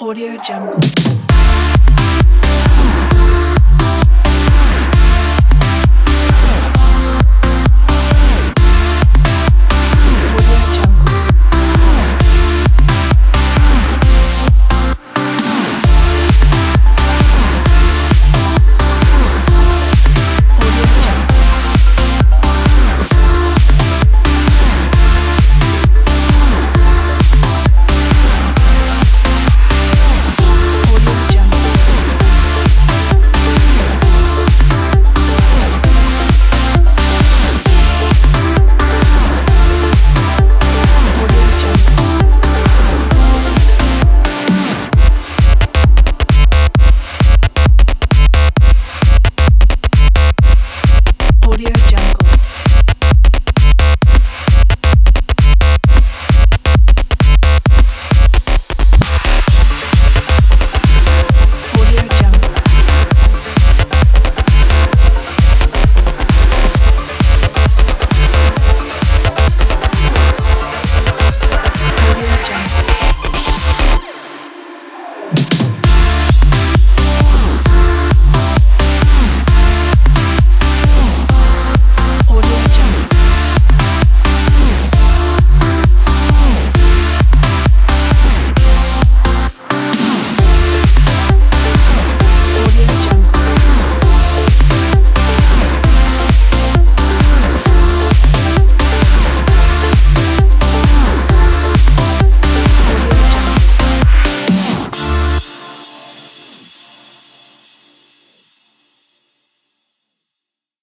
Audio Jungle.